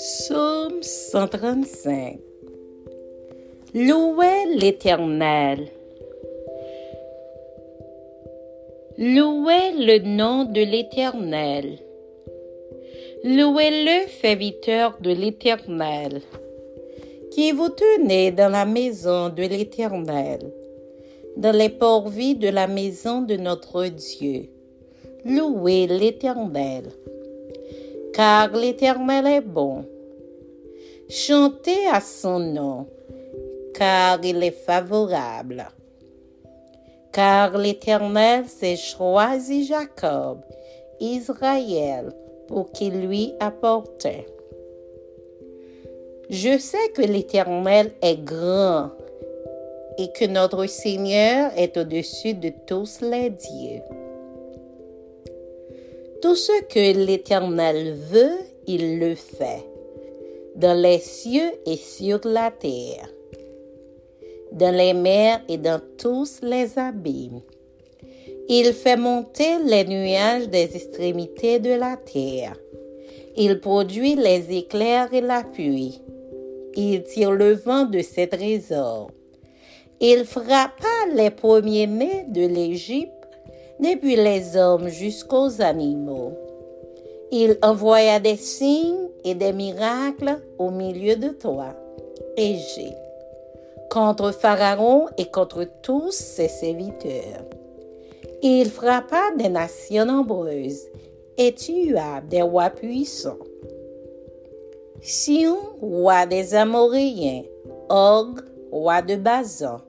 Psaume 135 Louez l'Éternel. Louez le nom de l'Éternel. Louez-le, serviteur de l'Éternel, qui vous tenez dans la maison de l'Éternel, dans les porvis de la maison de notre Dieu. Louez l'Éternel car l'Éternel est bon. Chantez à son nom, car il est favorable. Car l'Éternel s'est choisi Jacob, Israël, pour qu'il lui apporte. Je sais que l'Éternel est grand et que notre Seigneur est au-dessus de tous les dieux. Tout ce que l'Éternel veut, il le fait, dans les cieux et sur la terre, dans les mers et dans tous les abîmes. Il fait monter les nuages des extrémités de la terre. Il produit les éclairs et la pluie. Il tire le vent de ses trésors. Il frappa les premiers-nés de l'Égypte depuis les hommes jusqu'aux animaux. Il envoya des signes et des miracles au milieu de toi, Égypte, contre Pharaon et contre tous ses serviteurs. Il frappa des nations nombreuses et tua des rois puissants. Sion, roi des Amoréens, Og, roi de Bazan,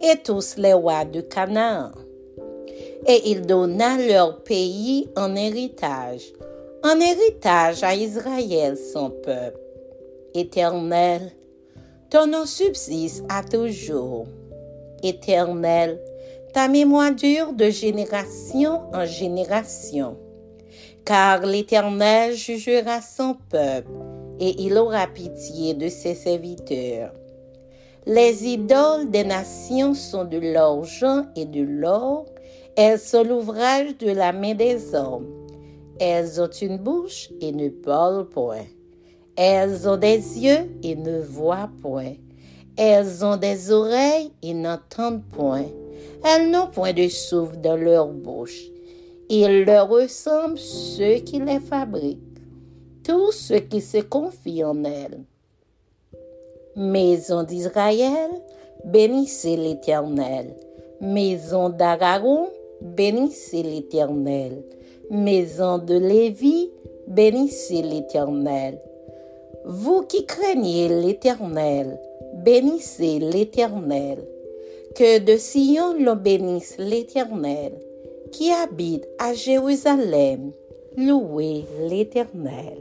et tous les rois de Canaan et il donna leur pays en héritage, en héritage à Israël son peuple. Éternel, ton nom subsiste à toujours. Éternel, ta mémoire dure de génération en génération. Car l'Éternel jugera son peuple et il aura pitié de ses serviteurs. Les idoles des nations sont de l'argent et de l'or elles sont l'ouvrage de la main des hommes. Elles ont une bouche et ne parlent point. Elles ont des yeux et ne voient point. Elles ont des oreilles et n'entendent point. Elles n'ont point de souffle dans leur bouche. Il leur ressemble ceux qui les fabriquent, tous ceux qui se confient en elles. Maison d'Israël, bénissez l'Éternel. Maison d'Aragon, bénissez l'Éternel. Maison de Lévi, bénissez l'Éternel. Vous qui craignez l'Éternel, bénissez l'Éternel. Que de Sion l'on bénisse l'Éternel, qui habite à Jérusalem. Louez l'Éternel.